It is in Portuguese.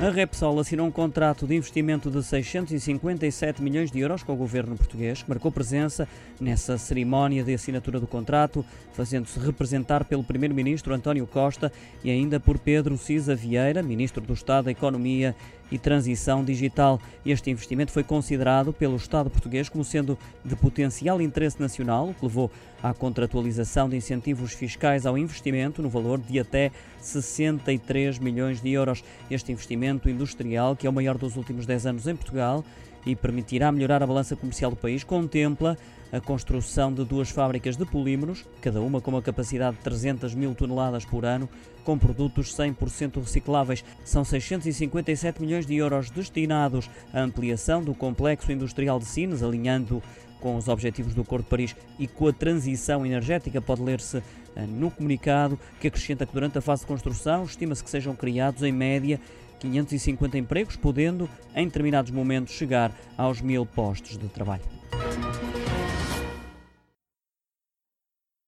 A Repsol assinou um contrato de investimento de 657 milhões de euros com o governo português, que marcou presença nessa cerimónia de assinatura do contrato, fazendo-se representar pelo primeiro-ministro António Costa e ainda por Pedro Cisa Vieira, ministro do Estado da Economia e Transição Digital. Este investimento foi considerado pelo Estado português como sendo de potencial interesse nacional, o que levou à contratualização de incentivos fiscais ao investimento no valor de até 63 milhões de euros. Este investimento industrial, que é o maior dos últimos 10 anos em Portugal e permitirá melhorar a balança comercial do país, contempla a construção de duas fábricas de polímeros, cada uma com uma capacidade de 300 mil toneladas por ano, com produtos 100% recicláveis. São 657 milhões de euros destinados à ampliação do complexo industrial de Sines, alinhando com os objetivos do Acordo de Paris e com a transição energética, pode ler-se no comunicado, que acrescenta que durante a fase de construção estima-se que sejam criados, em média, 550 empregos, podendo, em determinados momentos, chegar aos mil postos de trabalho.